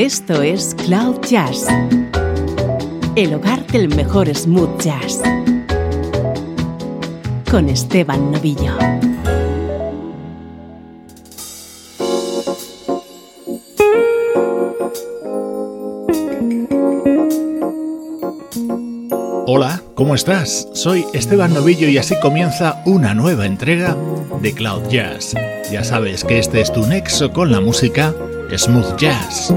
Esto es Cloud Jazz, el hogar del mejor smooth jazz, con Esteban Novillo. Hola, ¿cómo estás? Soy Esteban Novillo y así comienza una nueva entrega de Cloud Jazz. Ya sabes que este es tu nexo con la música smooth jazz.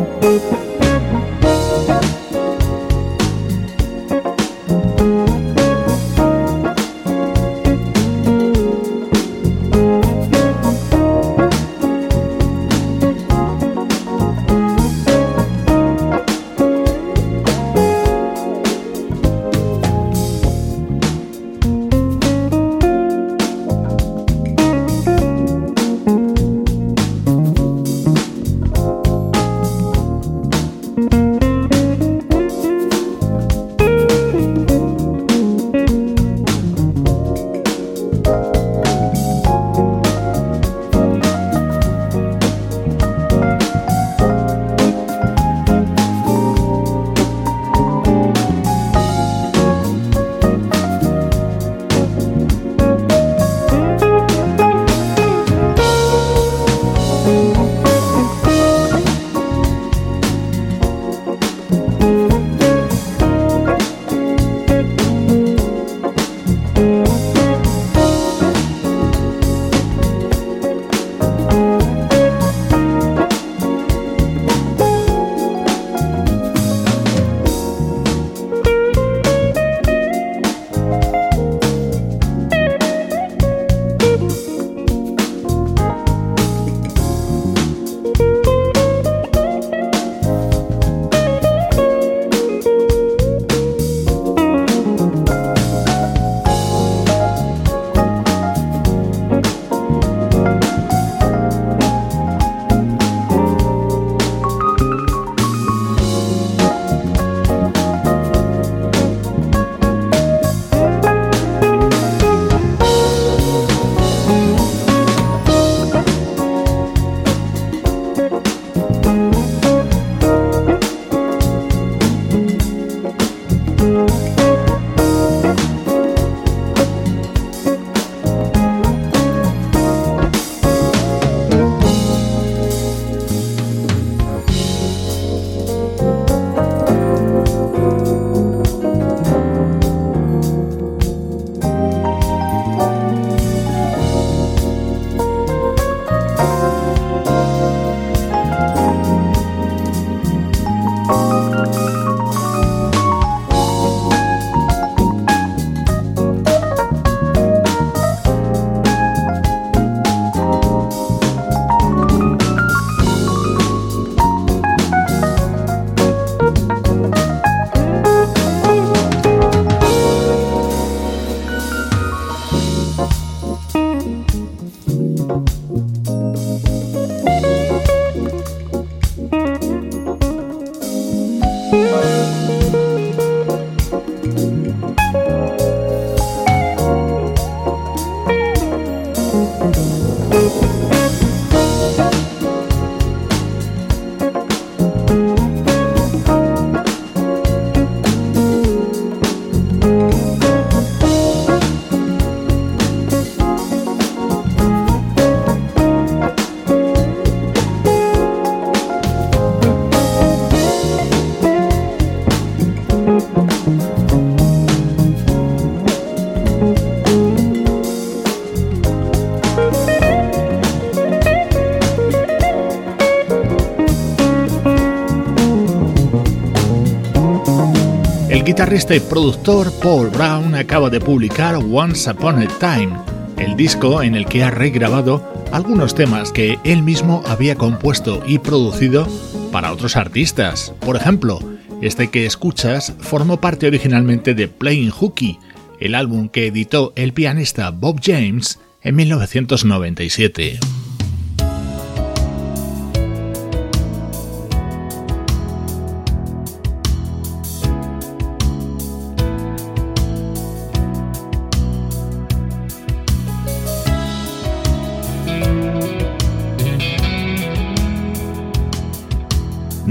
Guitarrista y productor Paul Brown acaba de publicar Once Upon a Time, el disco en el que ha regrabado algunos temas que él mismo había compuesto y producido para otros artistas. Por ejemplo, este que escuchas formó parte originalmente de Playing Hooky, el álbum que editó el pianista Bob James en 1997.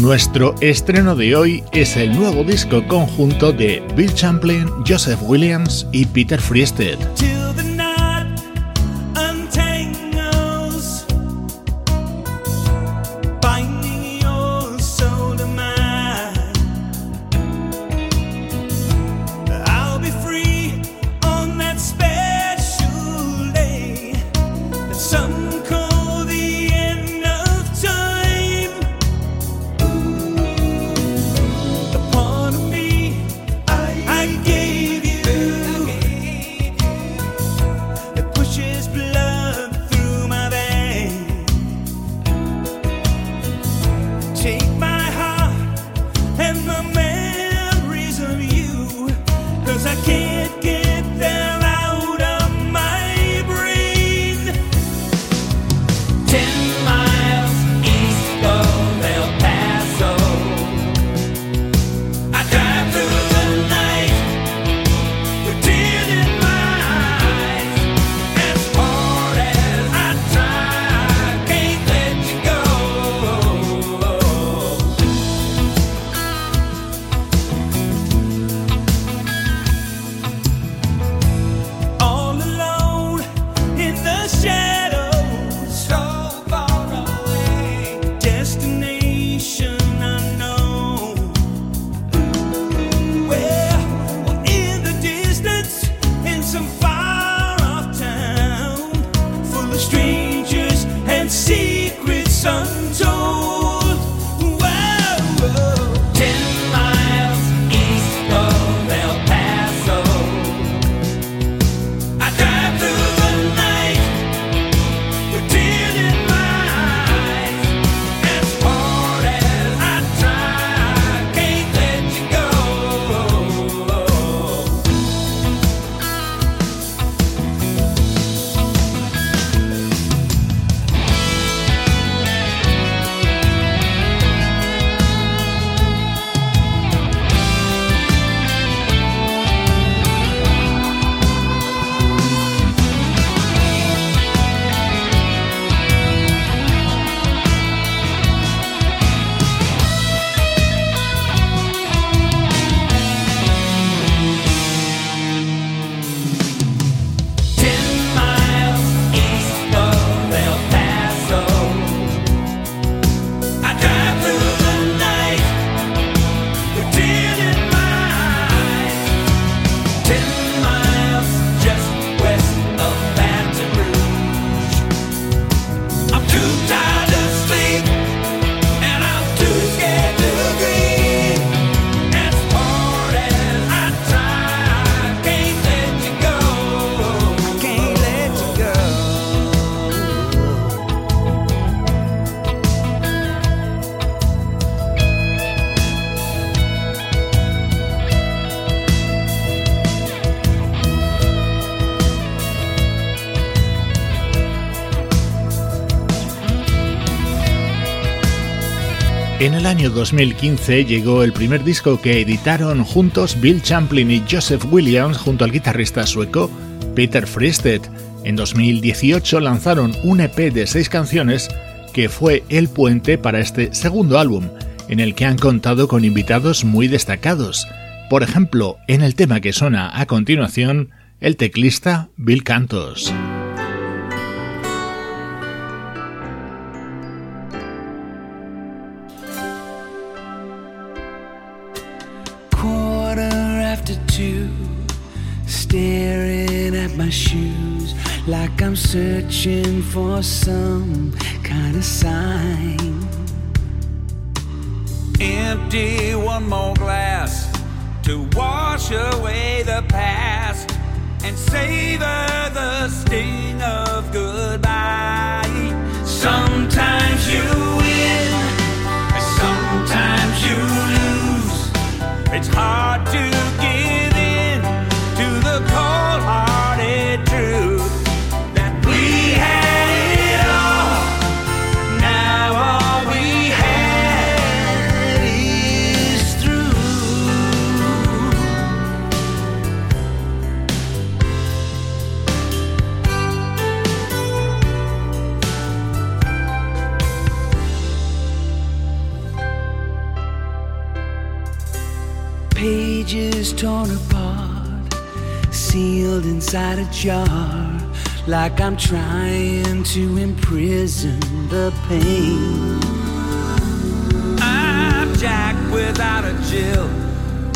Nuestro estreno de hoy es el nuevo disco conjunto de Bill Champlin, Joseph Williams y Peter Friested. Año 2015 llegó el primer disco que editaron juntos Bill Champlin y Joseph Williams junto al guitarrista sueco Peter Friested. En 2018 lanzaron un EP de seis canciones que fue el puente para este segundo álbum, en el que han contado con invitados muy destacados. Por ejemplo, en el tema que suena a continuación, el teclista Bill Cantos. Staring at my shoes like I'm searching for some kind of sign. Empty one more glass to wash away the past and savor the sting of goodbye. Sometimes you win, sometimes you lose. It's hard to inside a jar, like I'm trying to imprison the pain. I'm Jack without a Jill,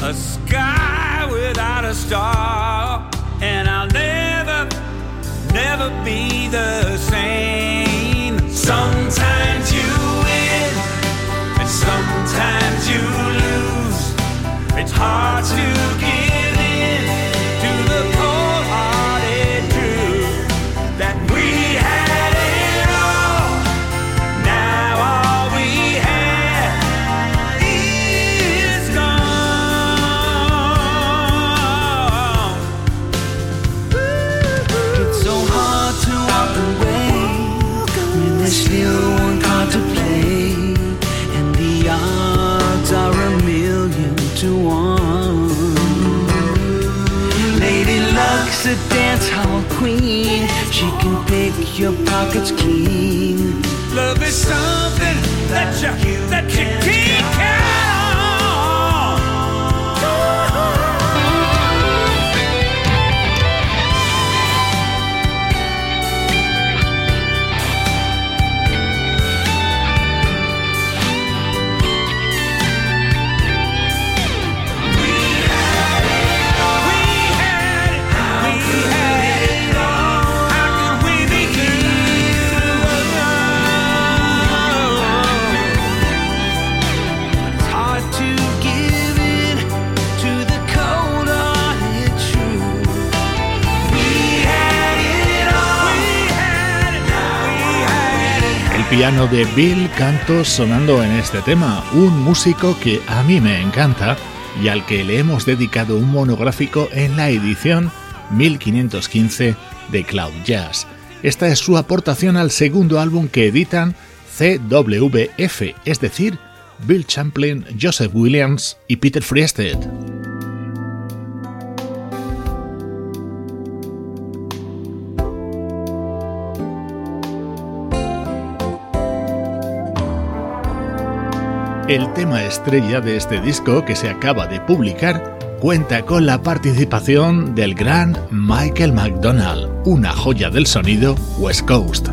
a sky without a star, and I'll never, never be the same. Sometimes you win, and sometimes you lose. It's hard to give your pockets clean. Love is something piano de Bill Canto sonando en este tema, un músico que a mí me encanta y al que le hemos dedicado un monográfico en la edición 1515 de Cloud Jazz. Esta es su aportación al segundo álbum que editan CWF, es decir, Bill Champlin, Joseph Williams y Peter Friested. El tema estrella de este disco que se acaba de publicar cuenta con la participación del gran Michael McDonald, una joya del sonido West Coast.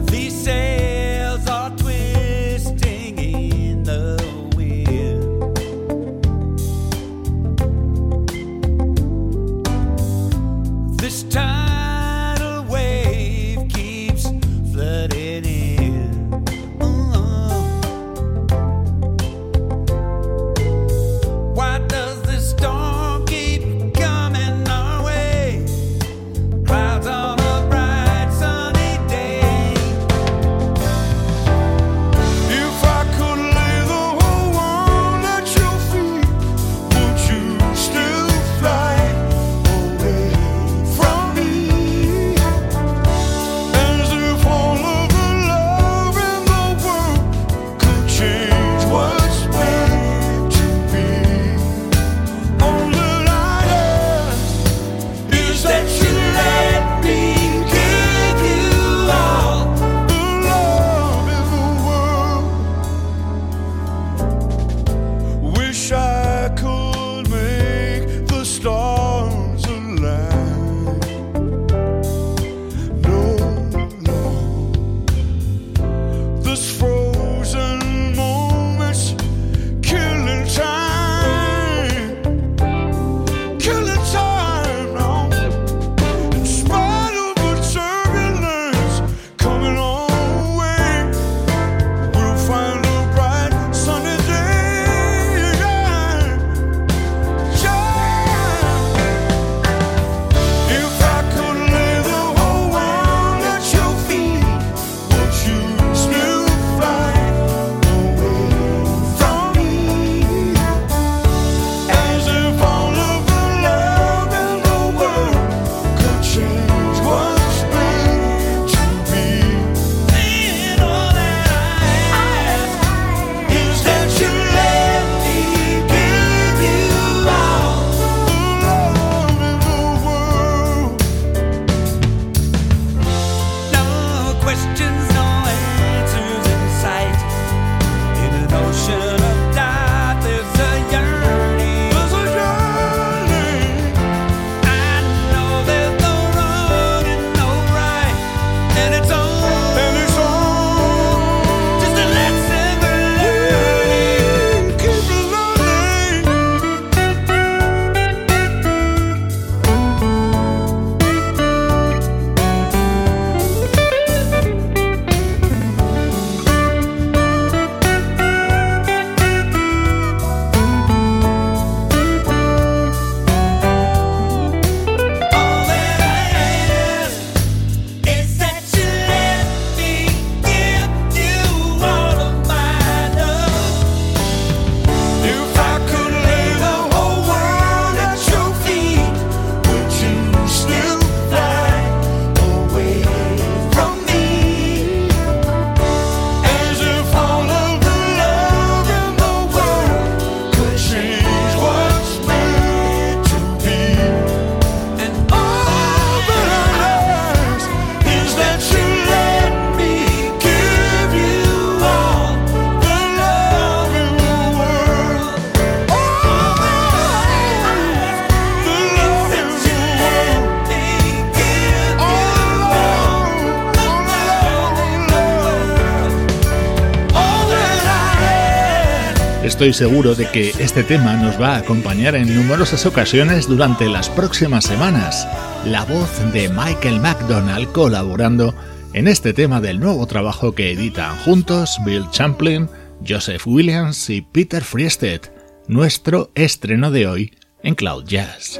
Estoy seguro de que este tema nos va a acompañar en numerosas ocasiones durante las próximas semanas. La voz de Michael McDonald colaborando en este tema del nuevo trabajo que editan juntos Bill Champlin, Joseph Williams y Peter Friested, nuestro estreno de hoy en Cloud Jazz.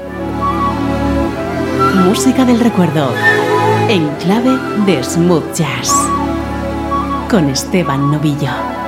Música del recuerdo, en clave de smooth jazz, con Esteban Novillo.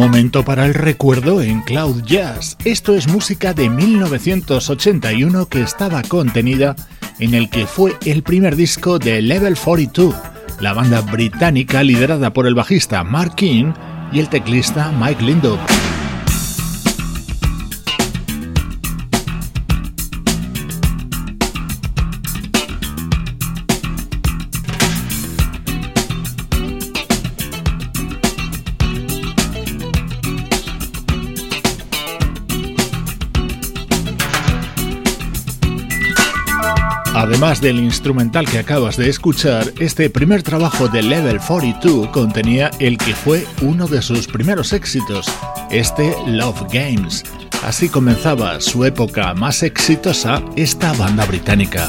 Momento para el recuerdo en Cloud Jazz. Esto es música de 1981 que estaba contenida en el que fue el primer disco de Level 42, la banda británica liderada por el bajista Mark King y el teclista Mike Lindop. Además del instrumental que acabas de escuchar, este primer trabajo de Level 42 contenía el que fue uno de sus primeros éxitos, este Love Games. Así comenzaba su época más exitosa esta banda británica.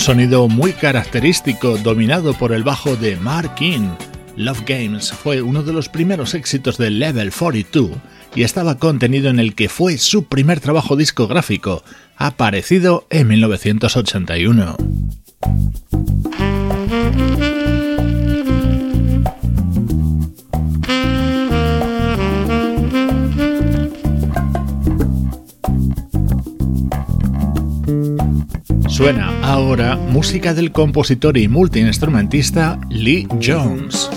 Sonido muy característico dominado por el bajo de Mark King. Love Games fue uno de los primeros éxitos del Level 42 y estaba contenido en el que fue su primer trabajo discográfico, aparecido en 1981. Suena ahora música del compositor y multiinstrumentista Lee Jones.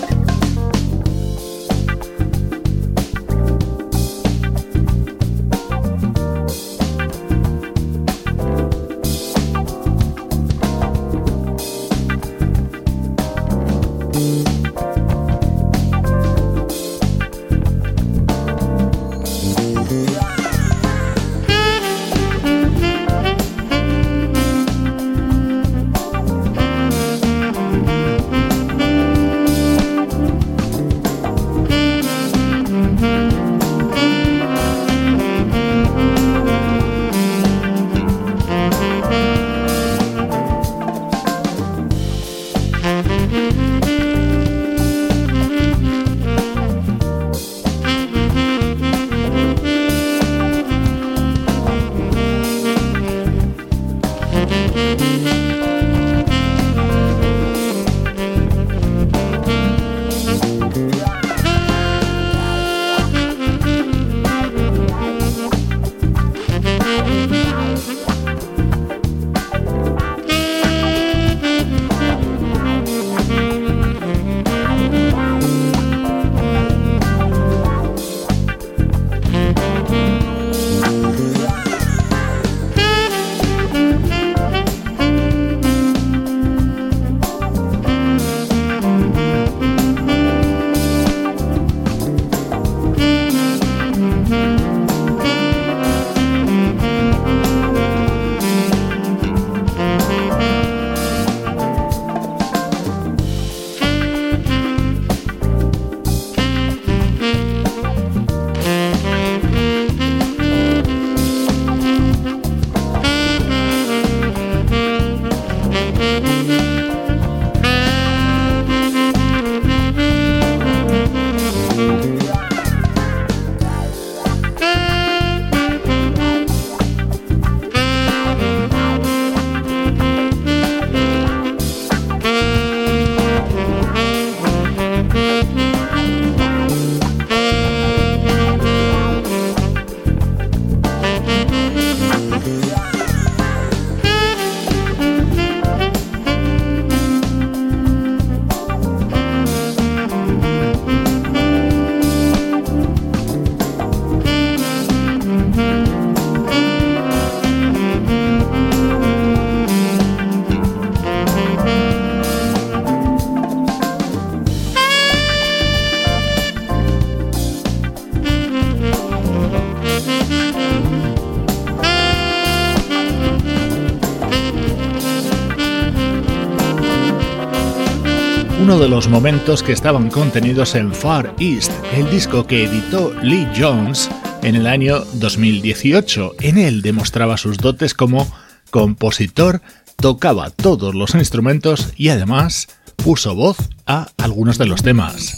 De los momentos que estaban contenidos en Far East, el disco que editó Lee Jones en el año 2018. En él demostraba sus dotes como compositor, tocaba todos los instrumentos y además puso voz a algunos de los temas.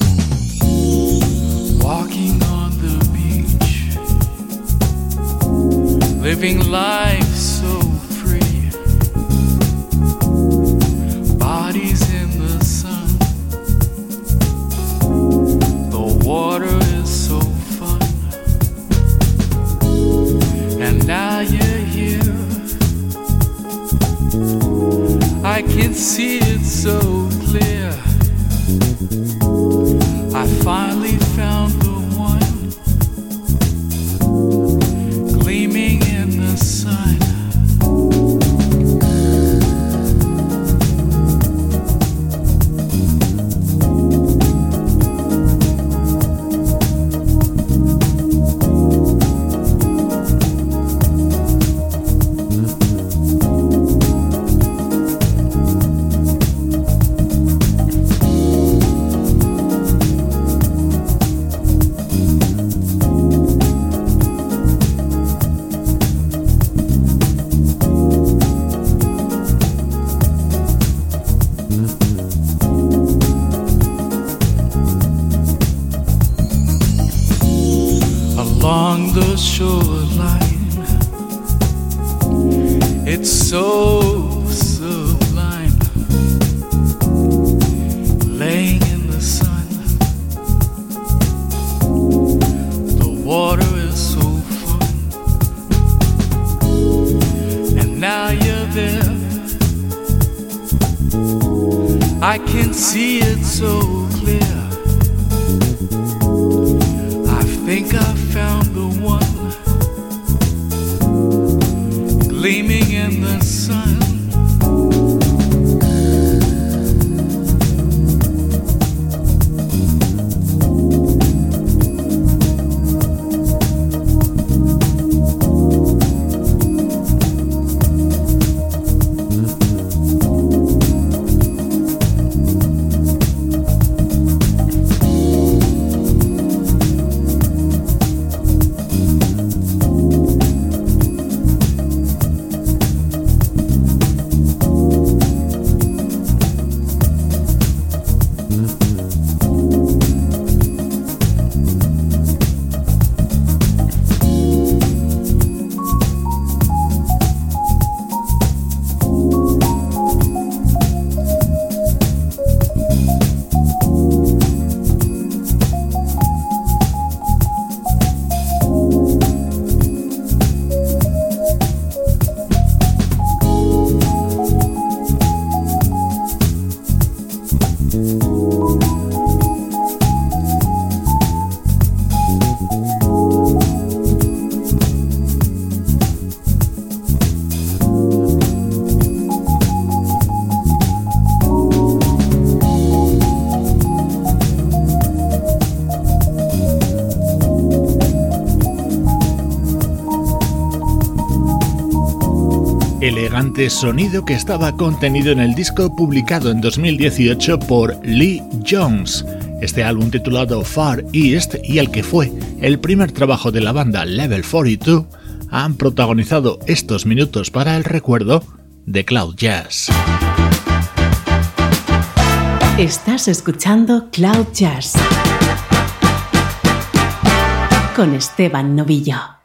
Water is so fun. And now you're here. I can see it so clear. I finally found It's so sublime, laying in the sun. The water is so fun, and now you're there. I can see it so clear. I think I gleaming in the sun. Elegante sonido que estaba contenido en el disco publicado en 2018 por Lee Jones. Este álbum titulado Far East y el que fue el primer trabajo de la banda Level 42 han protagonizado estos minutos para el recuerdo de Cloud Jazz. Estás escuchando Cloud Jazz con Esteban Novillo.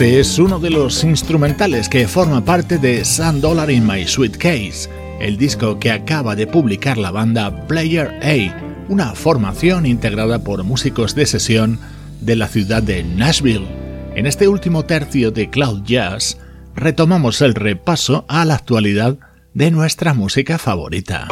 Este es uno de los instrumentales que forma parte de Sun Dollar in My Suitcase, el disco que acaba de publicar la banda Player A, una formación integrada por músicos de sesión de la ciudad de Nashville. En este último tercio de Cloud Jazz, retomamos el repaso a la actualidad de nuestra música favorita.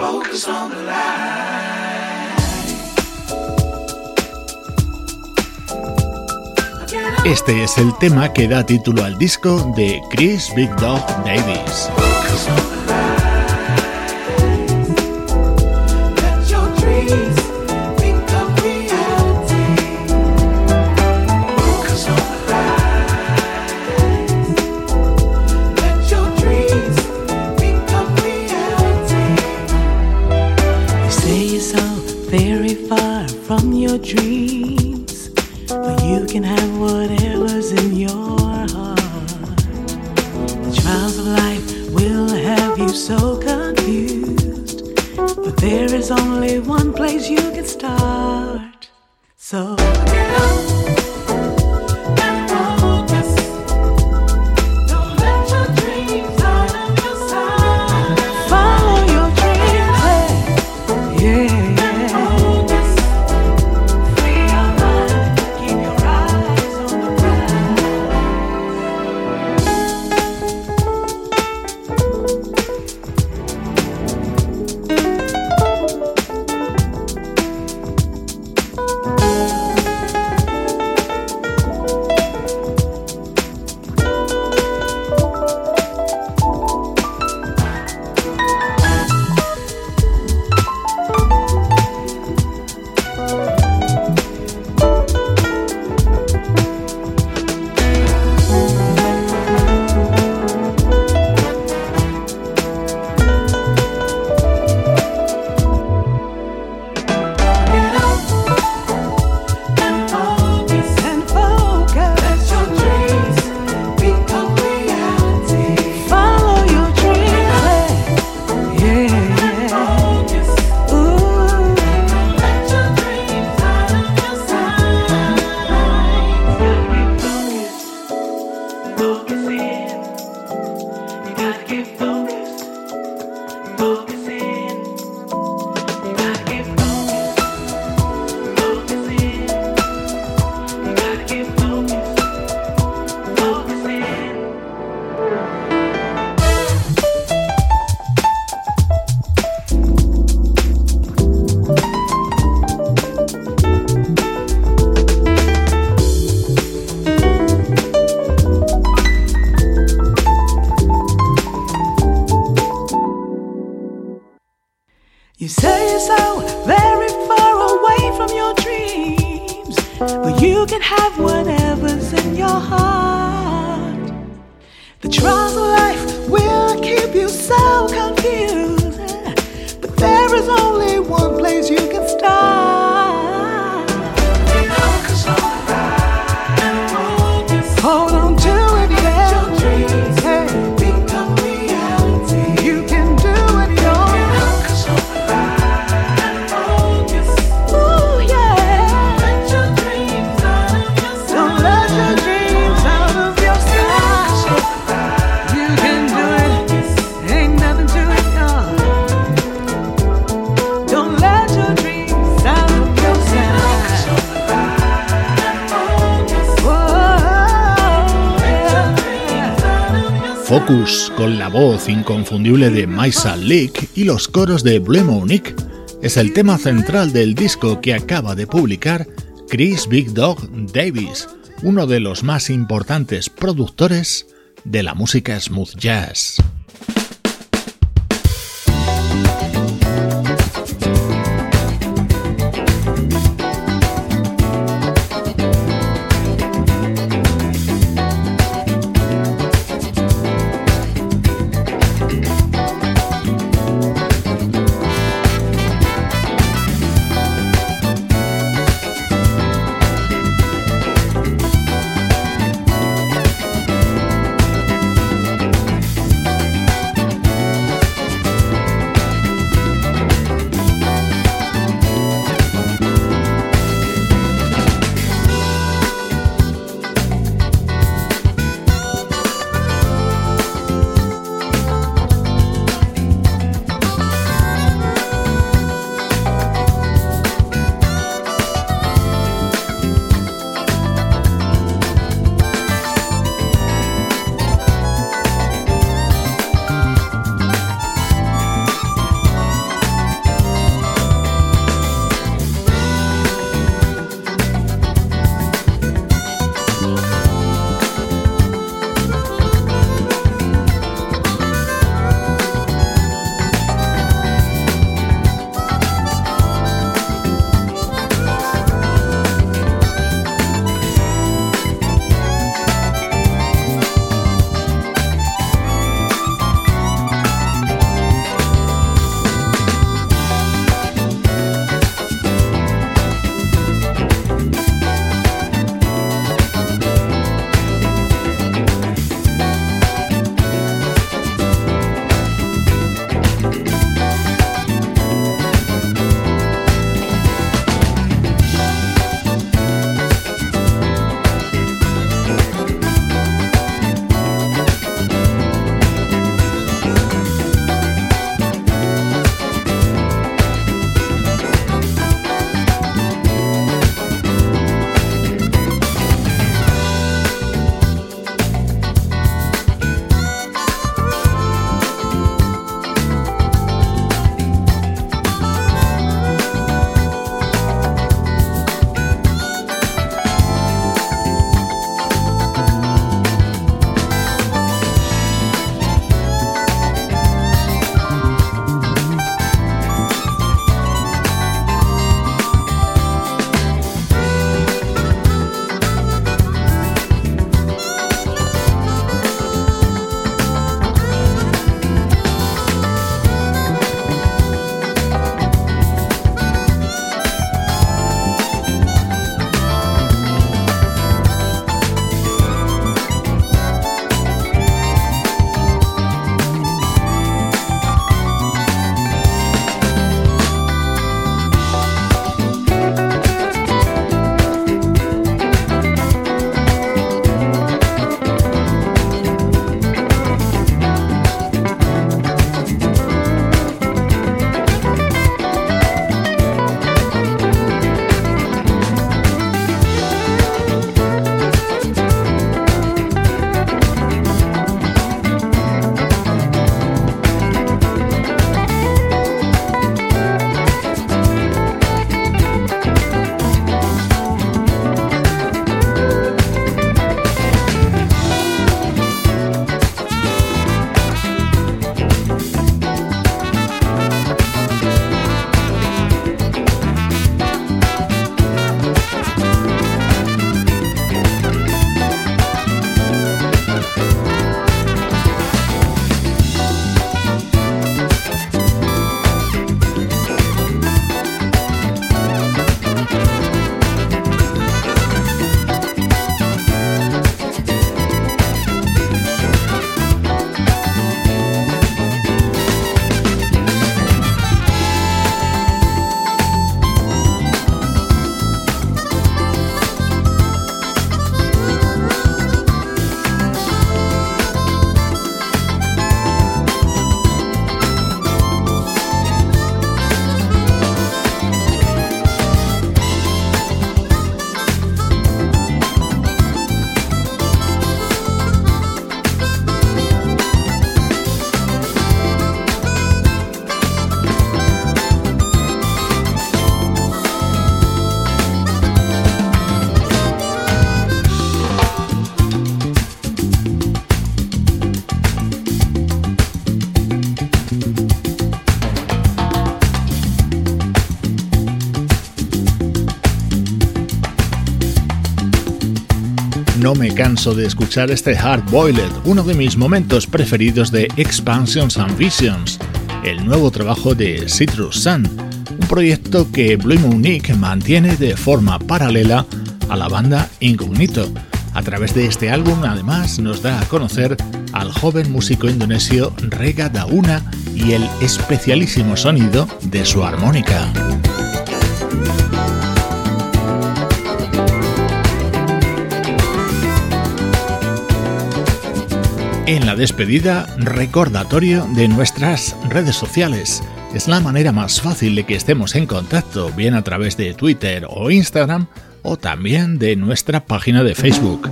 Este es el tema que da título al disco de Chris Big Dog Davis. There is only one place you can start. Con la voz inconfundible de Maisa Leak y los coros de Blue Monique, es el tema central del disco que acaba de publicar Chris Big Dog Davis, uno de los más importantes productores de la música smooth jazz. Canso de escuchar este Hard Boiled, uno de mis momentos preferidos de Expansions and Visions, el nuevo trabajo de Citrus Sun, un proyecto que Blue Nick mantiene de forma paralela a la banda Incognito. A través de este álbum, además, nos da a conocer al joven músico indonesio Rega Dauna y el especialísimo sonido de su armónica. En la despedida, recordatorio de nuestras redes sociales. Es la manera más fácil de que estemos en contacto, bien a través de Twitter o Instagram, o también de nuestra página de Facebook.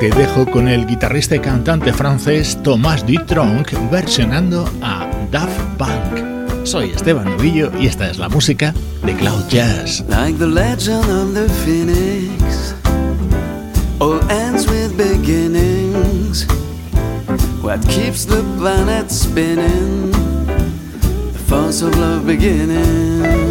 Te dejo con el guitarrista y cantante francés Thomas Dutronc versionando a Daft Punk. Soy Esteban Novillo y esta es la música de Cloud Jazz. All What keeps the planet spinning? The force of love beginning.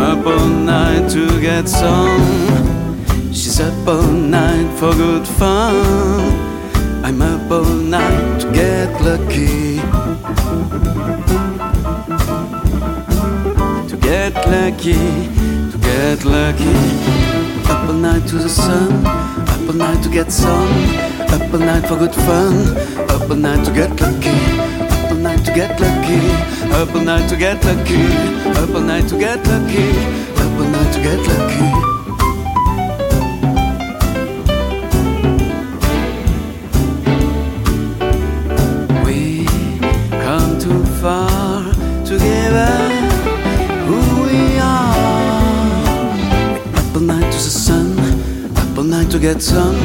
Up all night to get some. She's up all night for good fun. I'm up all night to get lucky. To get lucky, to get lucky. Up all night to the sun, up all night to get some. Up all night for good fun, up all night to get lucky. To get lucky, up all night to get lucky. Up all night to get lucky, up all night to get lucky. We come too far to give up who we are. Up all night to the sun, up all night to get some,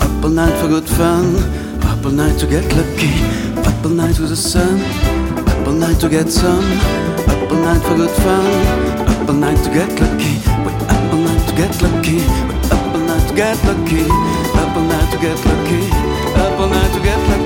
up all night for good fun, up all night to get lucky. Apple night with the sun, apple night to get some, apple night for good fun, apple night to get lucky, we apple night to get lucky, we apple night to get lucky, apple night to get lucky, apple night to get lucky.